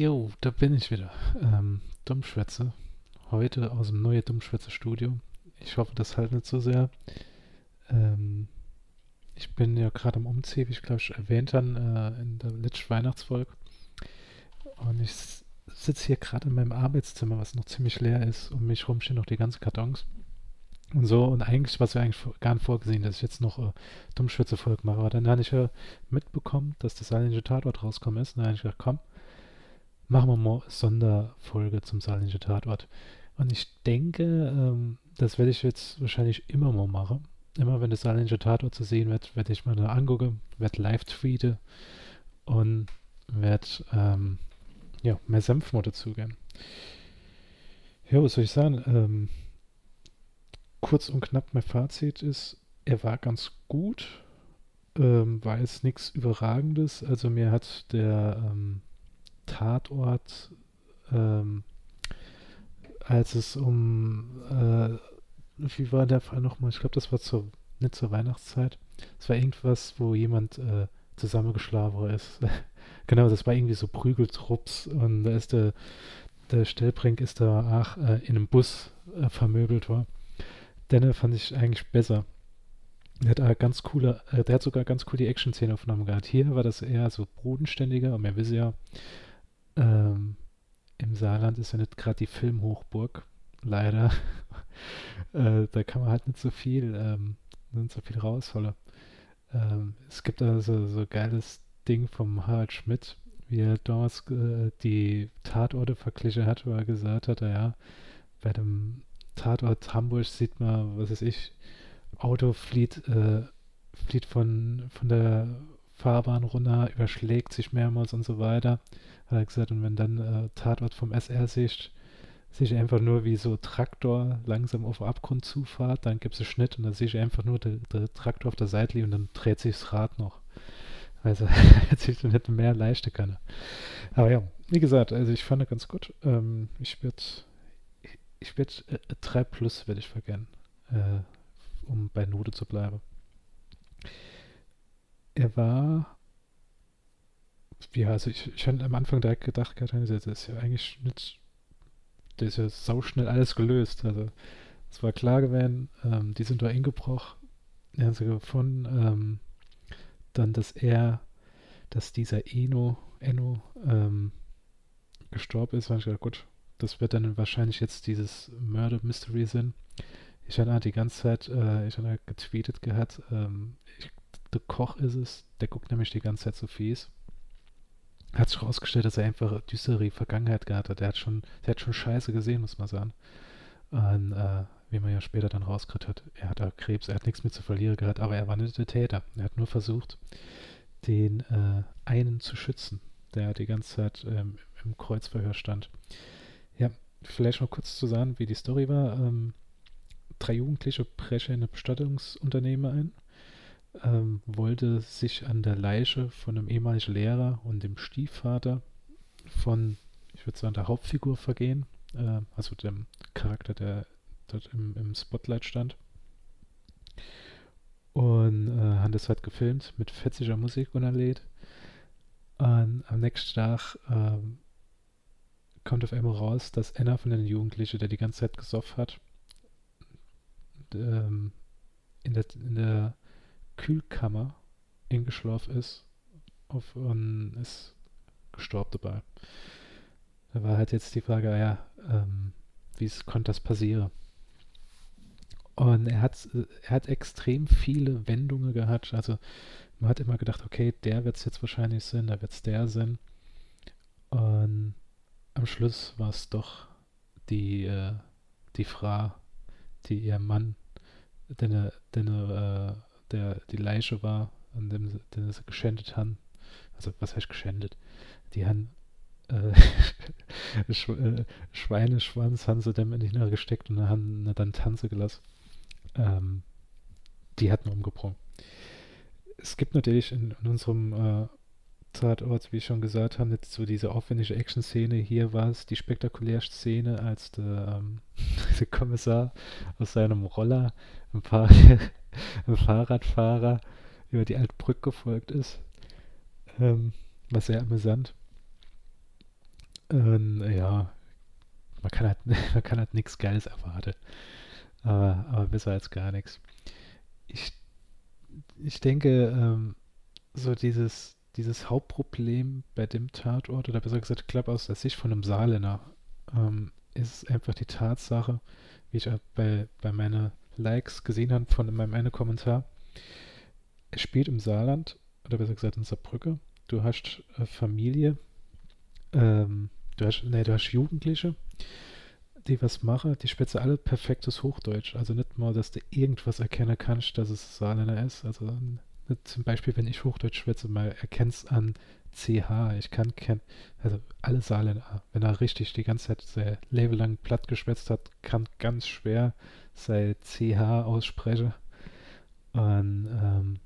Jo, da bin ich wieder. Ähm, Dummschwätze. Heute aus dem neuen Dummschwätze-Studio. Ich hoffe, das halt nicht so sehr. Ähm, ich bin ja gerade am Umziehen, wie ich glaube ich erwähnt habe, äh, in der letzten Weihnachtsfolge. Und ich sitze hier gerade in meinem Arbeitszimmer, was noch ziemlich leer ist. Um mich rum stehen noch die ganzen Kartons. Und so, und eigentlich, was wir eigentlich gar nicht vorgesehen, dass ich jetzt noch äh, Dummschwätze-Folge mache. Aber dann habe ich ja mitbekommen, dass das saarländische Tatort rauskommen ist. Und dann habe ich gedacht, komm, machen wir mal Sonderfolge zum saarländischen Tatort. Und ich denke, ähm, das werde ich jetzt wahrscheinlich immer mal machen. Immer wenn das saarländische Tatort zu sehen wird, werde ich mal da angucken, werde live tweeten und werde ähm, ja, mehr Senf mal dazugeben. Ja, was soll ich sagen? Ähm, kurz und knapp mein Fazit ist, er war ganz gut, ähm, war jetzt nichts Überragendes. Also mir hat der ähm, Tatort, ähm, als es um, äh, wie war der Fall nochmal? Ich glaube, das war zur, nicht zur Weihnachtszeit. Es war irgendwas, wo jemand äh, zusammengeschlafen ist. genau, das war irgendwie so Prügeltrupps und da ist der, der Stellbrink ist da ach, äh, in einem Bus äh, vermöbelt war. Den fand ich eigentlich besser. Der hat, ganz coole, äh, der hat sogar ganz cool die Action-Szene-Aufnahmen gehabt. Hier war das eher so bodenständiger und wir wissen ja, ähm, im Saarland ist ja nicht gerade die Filmhochburg, leider. äh, da kann man halt nicht so viel, ähm, nicht so viel rausholen. Ähm, es gibt also so geiles Ding vom Harald Schmidt, wie er damals äh, die Tatorte verglichen hat, wo er gesagt hat, ja, bei dem Tatort Hamburg sieht man, was weiß ich, Auto flieht, äh, flieht von, von der Fahrbahn runter, überschlägt sich mehrmals und so weiter. Hat er gesagt, und wenn dann äh, Tatort vom SR sicht, sehe einfach nur wie so Traktor langsam auf den Abgrund zufahrt, dann gibt es einen Schnitt und dann sehe ich einfach nur der Traktor auf der Seite liegen und dann dreht sich das Rad noch. Also hätte ich dann hätte mehr leichter können. Aber ja, wie gesagt, also ich fand es ganz gut. Ähm, ich würde ich werde äh, 3 Plus werde ich vergern, äh, um bei Note zu bleiben. Er war ja, also ich, ich hatte am Anfang direkt gedacht, das ist ja eigentlich nicht, das ist ja sau schnell alles gelöst. Also es war klar gewesen, ähm, die sind da eingebrochen, die haben sie gefunden, ähm, dann, dass er, dass dieser Eno, Enno, ähm, gestorben ist, war ich gedacht, gut, das wird dann wahrscheinlich jetzt dieses Murder Mystery sein. Ich hatte die ganze Zeit, äh, ich hatte getweetet gehabt, ähm, ich, der Koch ist es, der guckt nämlich die ganze Zeit so fies hat sich herausgestellt, dass er einfach düstere Vergangenheit gehabt hat. Der hat schon, der hat schon Scheiße gesehen, muss man sagen. Und äh, wie man ja später dann rausgekriegt hat, er hat da Krebs, er hat nichts mehr zu verlieren gehabt, aber er war nicht der Täter. Er hat nur versucht, den äh, einen zu schützen, der die ganze Zeit ähm, im Kreuzverhör stand. Ja, vielleicht noch kurz zu sagen, wie die Story war. Ähm, drei Jugendliche brechen in ein Bestattungsunternehmen ein ähm, wollte sich an der Leiche von einem ehemaligen Lehrer und dem Stiefvater von, ich würde sagen, der Hauptfigur vergehen, äh, also dem Charakter, der dort im, im Spotlight stand. Und äh, haben das halt gefilmt mit fetziger Musik unerlädt. Und am nächsten Tag ähm, kommt auf einmal raus, dass einer von den Jugendlichen, der die ganze Zeit gesoffen hat, ähm, in der, in der Kühlkammer eingeschlafen ist auf, und ist gestorben dabei. Da war halt jetzt die Frage, ja, ähm, wie konnte das passieren? Und er hat, er hat extrem viele Wendungen gehabt. Also man hat immer gedacht, okay, der wird es jetzt wahrscheinlich sein, da wird es der sein. Und am Schluss war es doch die, äh, die Frau, die ihr Mann, den, den, äh, der die Leiche war, an dem sie, den sie geschändet haben. Also, was heißt geschändet? Die haben äh, äh, Schweineschwanz haben sie dem nicht mehr gesteckt und haben dann Tanze gelassen. Ähm, die hatten umgebracht. Es gibt natürlich in, in unserem äh, Tatort, wie ich schon gesagt habe, nicht so diese aufwendige Action-Szene. Hier war es die spektakulärste Szene, als der, ähm, der Kommissar aus seinem Roller ein paar ein Fahrradfahrer über die Altbrücke gefolgt ist. Ähm, war sehr amüsant. Ähm, ja, man kann halt, halt nichts Geiles erwarten. Aber, aber besser als gar nichts. Ich, ich denke, ähm, so dieses, dieses Hauptproblem bei dem Tatort, oder besser gesagt, glaube aus der Sicht von einem Saarländer, ähm, ist einfach die Tatsache, wie ich bei, bei meinen Likes gesehen habe von meinem einen Kommentar. Es spielt im Saarland, oder besser gesagt in Saarbrücke. Du hast äh, Familie, ähm, du hast, nee, du hast Jugendliche, die was machen, die sprechen alle perfektes Hochdeutsch. Also nicht mal, dass du irgendwas erkennen kannst, dass es Saarländer ist. Also zum Beispiel, wenn ich Hochdeutsch schwätze, mal erkennst an CH. Ich kann kennen, also alle Saarländer, wenn er richtig die ganze Zeit sehr lebelang platt geschwätzt hat, kann ganz schwer sein CH aussprechen. Und ähm,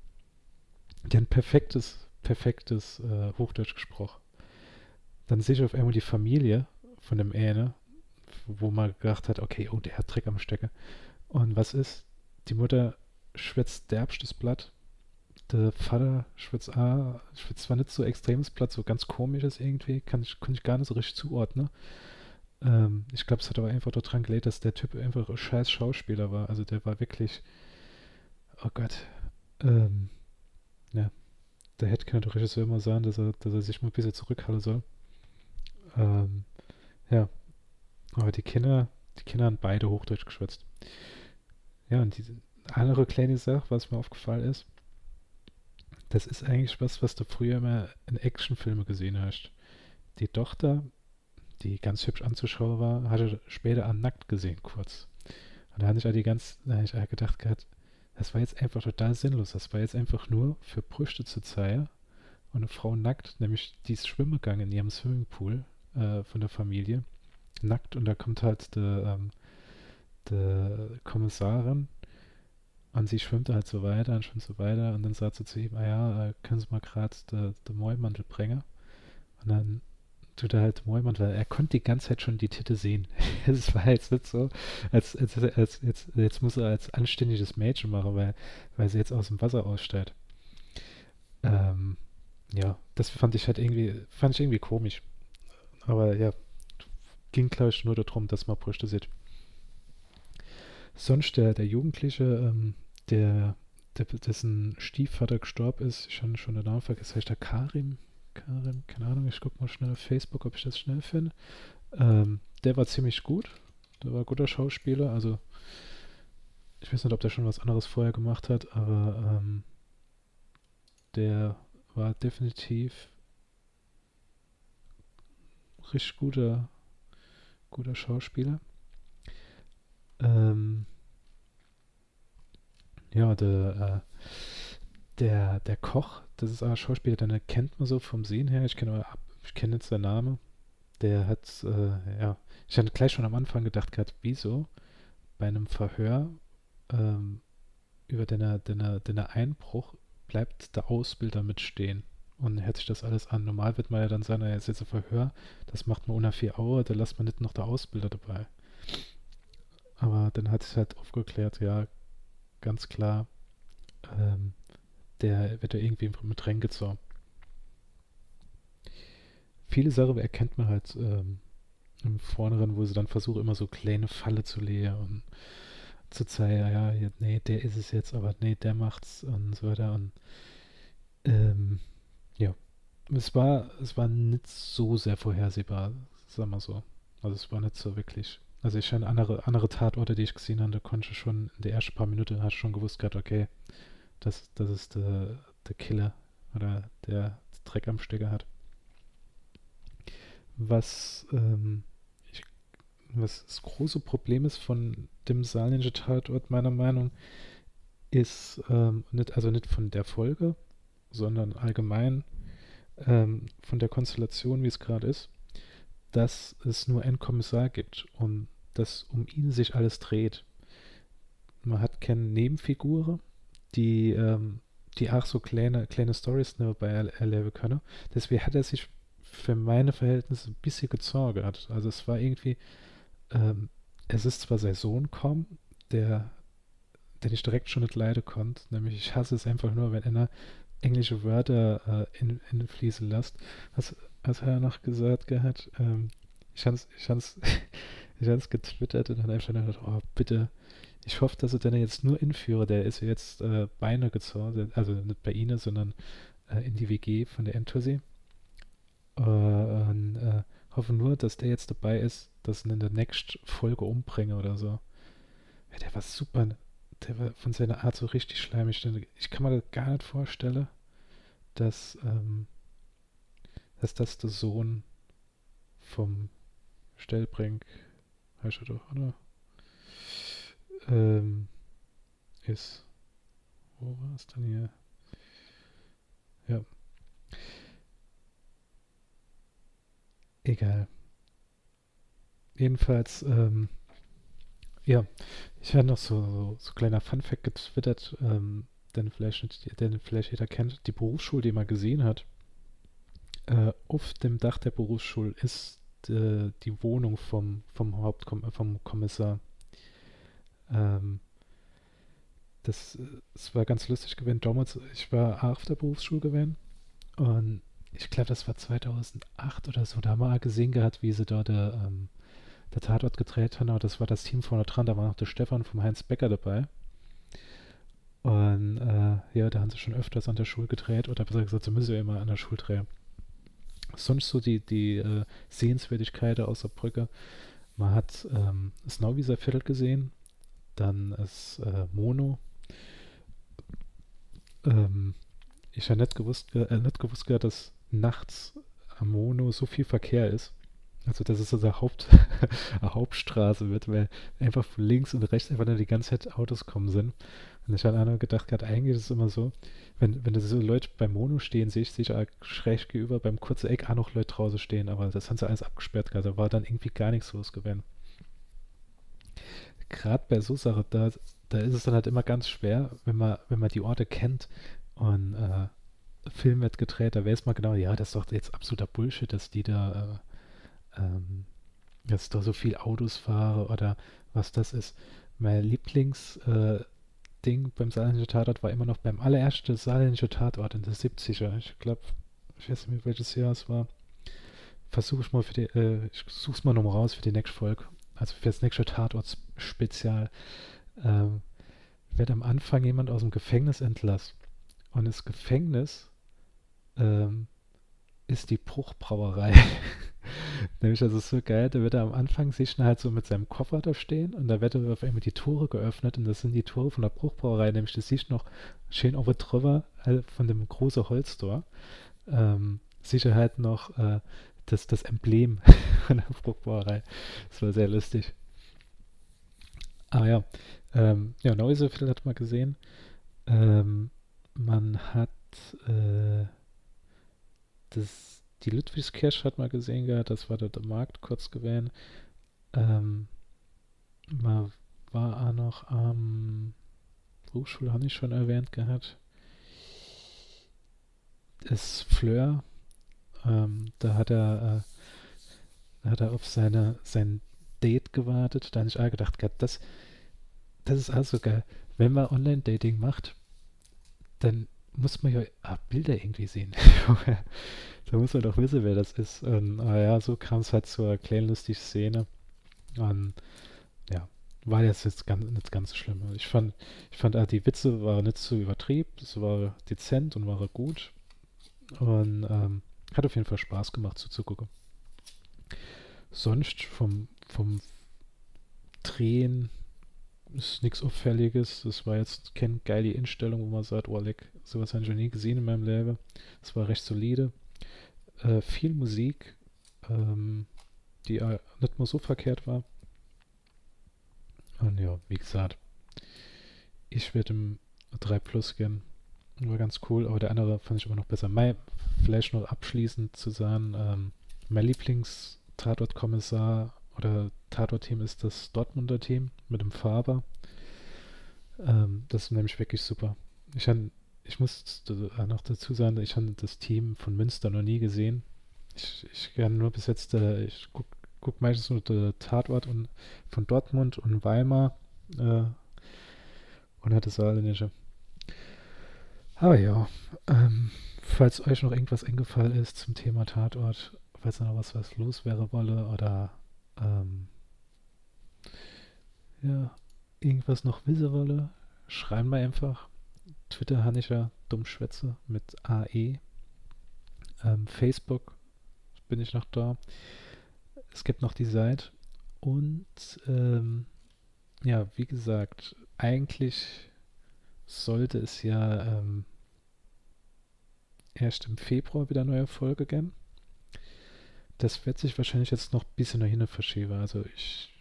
die haben perfektes, perfektes äh, Hochdeutsch gesprochen. Dann sehe ich auf einmal die Familie von dem Ähne, wo man gedacht hat, okay, oh, der hat Dreck am Stecker. Und was ist? Die Mutter schwätzt derbstes Blatt. Der Vater schwätzt, ah, schwätzt zwar nicht so extremes Blatt, so ganz komisches irgendwie, kann ich, kann ich gar nicht so richtig zuordnen. Ähm, ich glaube, es hat aber einfach daran gelegt, dass der Typ einfach ein scheiß Schauspieler war. Also der war wirklich, oh Gott, ähm, ja, da hätte keiner der Regisseur immer sagen, dass er, dass er sich mal ein bisschen zurückhalten soll. Ähm, ja, aber die Kinder, die Kinder haben beide Hochdeutsch geschwätzt. Ja, und diese andere kleine Sache, was mir aufgefallen ist, das ist eigentlich was, was du früher immer in Actionfilmen gesehen hast. Die Tochter, die ganz hübsch anzuschauen war, hatte später an nackt gesehen, kurz. Und da hatte ich auch die ganz, da ich auch gedacht gehabt, das war jetzt einfach total sinnlos. Das war jetzt einfach nur für Brüste zu zeigen und eine Frau nackt, nämlich die ist schwimmen gegangen in ihrem Swimmingpool äh, von der Familie nackt und da kommt halt der, ähm, Kommissarin und sie schwimmt halt so weiter und schwimmt so weiter und dann sagt sie zu ihm, ah ja, äh, können Sie mal gerade den Mäumantel bringen? Und dann tut er halt Mäumantel, weil er konnte die ganze Zeit schon die Titte sehen. Es war jetzt nicht so, als, als, als, jetzt, jetzt muss er als anständiges Mädchen machen, weil, weil sie jetzt aus dem Wasser aussteigt. Ähm, ja, das fand ich halt irgendwie, fand ich irgendwie komisch. Aber ja, ging, glaube ich, nur darum, dass man Brüste sieht. Sonst der, der Jugendliche, ähm, der, der, dessen Stiefvater gestorben ist, ich habe schon den Namen vergessen, heißt der Karim? Karim, keine Ahnung, ich gucke mal schnell auf Facebook, ob ich das schnell finde. Ähm, der war ziemlich gut. Der war ein guter Schauspieler, also ich weiß nicht, ob der schon was anderes vorher gemacht hat, aber ähm, der war definitiv richtig guter guter Schauspieler. Ähm, ja, der, äh, der, der Koch, das ist ein Schauspieler, den kennt man so vom Sehen her. Ich kenne kenn jetzt den Namen. Der hat, äh, ja, ich hatte gleich schon am Anfang gedacht gehabt, wieso bei einem Verhör ähm, über den, den, den Einbruch bleibt der Ausbilder mitstehen und hört sich das alles an. Normal wird man ja dann sagen, er ist jetzt ein Verhör, das macht man unter vier Uhr, da lässt man nicht noch der Ausbilder dabei. Aber dann hat sich halt aufgeklärt, ja, ganz klar, ähm, der wird ja irgendwie mit reingezogen. Viele Sachen erkennt man halt ähm, im Vorneren, wo sie dann versuchen, immer so kleine Falle zu legen und zu zeigen, ja, ja, nee, der ist es jetzt, aber nee, der macht's und so weiter. Und ähm, ja. Es war, es war nicht so sehr vorhersehbar, sagen wir so. Also es war nicht so wirklich. Also ich habe andere, andere Tatorte, die ich gesehen habe, da konnte ich schon in den ersten paar Minuten hast schon gewusst gehabt, okay, das, das ist der, der Killer oder der Dreck am Stecker hat. Was, ähm, ich, was das große Problem ist von dem saarländischen Tatort, meiner Meinung, ist, ähm, nicht, also nicht von der Folge, sondern allgemein ähm, von der Konstellation, wie es gerade ist, dass es nur einen Kommissar gibt und dass um ihn sich alles dreht. Man hat keine Nebenfiguren, die, ähm, die auch so kleine, kleine Stories dabei erleben können. Deswegen hat er sich für meine Verhältnisse ein bisschen gezorgert. Also es war irgendwie, ähm, es ist zwar sein Sohn kaum, der, den ich direkt schon nicht leiden konnte, nämlich ich hasse es einfach nur, wenn einer englische Wörter äh, in, in fließen lässt. Was, was hat er noch gesagt gehabt? Ähm, ich habe es ich hab's, ich hab's getwittert und dann einfach gedacht, oh, bitte, ich hoffe, dass er den jetzt nur inführe. Der ist jetzt äh, Beine gezogen, also nicht bei Ihnen, sondern äh, in die WG von der Entussi. Äh, und äh, hoffe nur, dass der jetzt dabei ist, dass ihn in der nächsten Folge umbringe oder so. Ja, der war super. Der war von seiner Art so richtig schleimig. Ich kann mir das gar nicht vorstellen, dass, ähm, dass das der Sohn vom Stellbrink, doch, oder? Ähm, ist. Wo war es denn hier? Ja. Egal. Jedenfalls, ähm, ja, ich habe noch so, so, so kleiner Funfact getwittert, ähm, den vielleicht, den vielleicht jeder kennt, die Berufsschule, die man gesehen hat. Äh, auf dem Dach der Berufsschule ist äh, die Wohnung vom, vom Hauptkom vom Kommissar. Ähm, das, das war ganz lustig gewesen. Damals, ich war auf der Berufsschule gewesen und ich glaube, das war 2008 oder so. Da haben wir gesehen gehabt, wie sie dort der, ähm, der Tatort gedreht haben. Aber das war das Team vorne dran. Da war noch der Stefan vom Heinz Becker dabei. Und äh, ja, da haben sie schon öfters an der Schule gedreht. Oder besser gesagt, sie müssen ja immer an der Schule drehen. Sonst so die, die äh, Sehenswertigkeiten außer Brücke. Man hat ähm, das Nauwieser Viertel gesehen. Dann ist äh, Mono. Ähm, ich habe nicht gewusst, äh, nicht gewusst, dass nachts am Mono so viel Verkehr ist. Also, dass es eine, Haupt, Hauptstraße wird, weil einfach links und rechts einfach nur die ganze Zeit Autos kommen sind. Und ich habe einmal gedacht, gerade eigentlich ist es immer so, wenn, wenn da so Leute beim Mono stehen, sehe ich sicher schräg gegenüber beim kurzen Eck auch noch Leute draußen stehen, aber das haben sie alles abgesperrt gerade. Da war dann irgendwie gar nichts los gewesen. Gerade bei so Sachen, da, da ist es dann halt immer ganz schwer, wenn man, wenn man die Orte kennt und äh, Film wird gedreht, da weiß man genau, ja, das ist doch jetzt absoluter Bullshit, dass die da, äh, ähm, dass da so viel Autos fahren oder was das ist. Mein Lieblingsding äh, beim Saarländischen Tatort war immer noch beim allerersten Saarländischen Tatort in der 70er. Ich glaube, ich weiß nicht mehr, welches Jahr es war. Versuche ich mal für die, äh, ich suche es mal nochmal raus für die nächste Folge. Also für das nächste Tatort-Spezial. Ähm, wird am Anfang jemand aus dem Gefängnis entlassen. Und das Gefängnis ähm, ist die Bruchbrauerei. Nämlich, ist so geil, da wird er am Anfang sich halt so mit seinem Koffer da stehen und da werden auf einmal die Tore geöffnet und das sind die Tore von der Bruchbrauerei, nämlich das siehst noch schön over drüber äh, von dem großen Holztor. Ähm, sicher halt noch äh, das, das Emblem von der Bruchbrauerei. Das war sehr lustig. Ah ja, ähm, ja, Neuseviertel hat man gesehen. Ähm, man hat äh, das, die Ludwigskirche hat man gesehen gehabt, das war der, Markt kurz gewesen. Ähm, man war auch noch am Berufsschule, habe ich schon erwähnt gehabt. Das Fleur, ähm, da hat er, äh, hat er auf seine, sein Date gewartet. Da habe ich auch gedacht, das, das ist also geil. Wenn man Online-Dating macht, dann muss man ja ah, Bilder irgendwie sehen. da muss man doch wissen, wer das ist. Und ah ja, so kam es halt zur kleinen lustigen Szene. Und ja, war jetzt, jetzt ganz, nicht ganz so schlimm. Ich fand, ich fand, ah, die Witze waren nicht so übertrieben, es war dezent und war gut. Und ähm, hat auf jeden Fall Spaß gemacht zuzugucken. Sonst vom, vom Drehen ist nichts Auffälliges. Das war jetzt keine geile Instellung, wo man sagt, oh, leck, sowas habe ich noch nie gesehen in meinem Leben. Es war recht solide. Äh, viel Musik, ähm, die äh, nicht mal so verkehrt war. Und ja, wie gesagt, ich werde im 3 Plus gehen. War ganz cool, aber der andere fand ich immer noch besser. Mein, vielleicht noch abschließend zu sagen, ähm, mein Lieblings-Tatort-Kommissar oder Tatort-Team ist das Dortmunder Team mit dem Faber. Ähm, das ist nämlich wirklich super. Ich, han, ich muss noch dazu sagen, ich habe das Team von Münster noch nie gesehen. Ich, ich kann nur bis jetzt, äh, ich gucke guck meistens nur der Tatort und, von Dortmund und Weimar äh, und hat das Saarländische. Aber ja, ähm, falls euch noch irgendwas eingefallen ist zum Thema Tatort, falls da noch was, was los wäre wolle oder ähm, ja, irgendwas noch wissen wolle, schreiben wir einfach. Twitter ja Dummschwätze mit AE. Ähm, Facebook bin ich noch da. Es gibt noch die Seite. Und ähm, ja, wie gesagt, eigentlich sollte es ja ähm, erst im Februar wieder neue Folge geben. Das wird sich wahrscheinlich jetzt noch ein bisschen nach hinten verschieben. Also ich,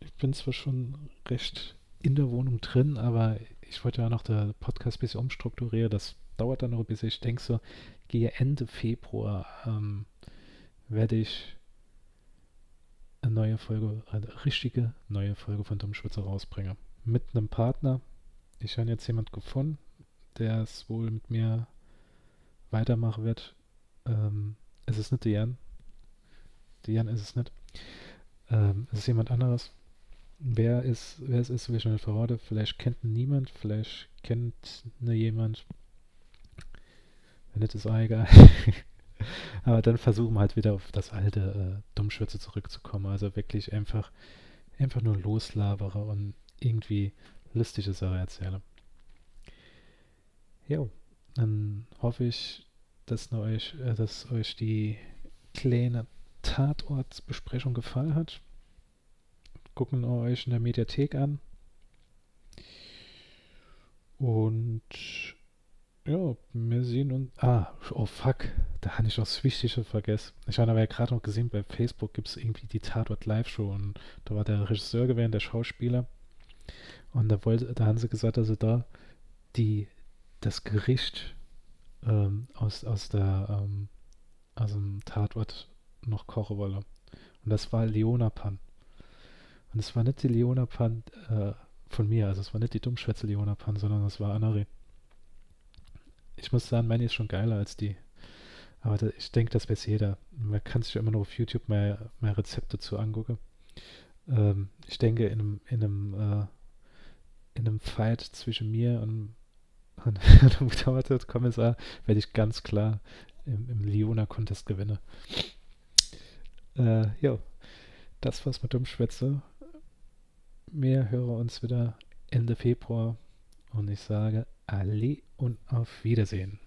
ich bin zwar schon recht in der Wohnung drin, aber ich wollte ja noch der Podcast ein bisschen umstrukturieren. Das dauert dann noch ein bisschen. Ich denke so, gehe Ende Februar ähm, werde ich eine neue Folge, eine richtige neue Folge von Dummschwitzer rausbringen. Mit einem Partner. Ich habe jetzt jemand gefunden, der es wohl mit mir weitermachen wird. Ähm, es ist nicht Diane. Diane ist es nicht. Ähm, es ist jemand anderes. Wer, ist, wer es ist, will ich noch nicht verraten. Vielleicht kennt niemand, vielleicht kennt nur jemand. Wenn nicht, ist auch egal. Aber dann versuchen wir halt wieder auf das alte äh, Dummschwätze zurückzukommen. Also wirklich einfach, einfach nur loslabere und irgendwie lustige Sachen erzähle. Jo, dann hoffe ich, dass euch, äh, dass euch die kleine Tatortsbesprechung gefallen hat. Gucken euch in der Mediathek an. Und ja, wir sehen uns. Ah, oh fuck, da habe ich noch das Wichtige vergessen. Ich habe aber ja gerade noch gesehen, bei Facebook gibt es irgendwie die Tatort Live-Show und da war der Regisseur gewesen, der Schauspieler. Und da wollte, da haben sie gesagt, dass sie da die, das Gericht ähm, aus, aus der ähm, aus dem Tatort noch kochen wolle. Und das war Leonapan. Und es war nicht die Leonapan äh, von mir, also es war nicht die Dummschwätze Leonapan, sondern es war Anari. Ich muss sagen, meine ist schon geiler als die. Aber da, ich denke, das weiß jeder. Man kann sich immer noch auf YouTube mehr, mehr Rezepte zu angucken. Ähm, ich denke, in einem, in einem, äh, in einem Fight zwischen mir und, und dem Kommissar werde ich ganz klar im, im Leona-Contest gewinnen. Äh, ja, das war's mit dem Schwätze. Wir hören uns wieder Ende Februar und ich sage Alle und auf Wiedersehen.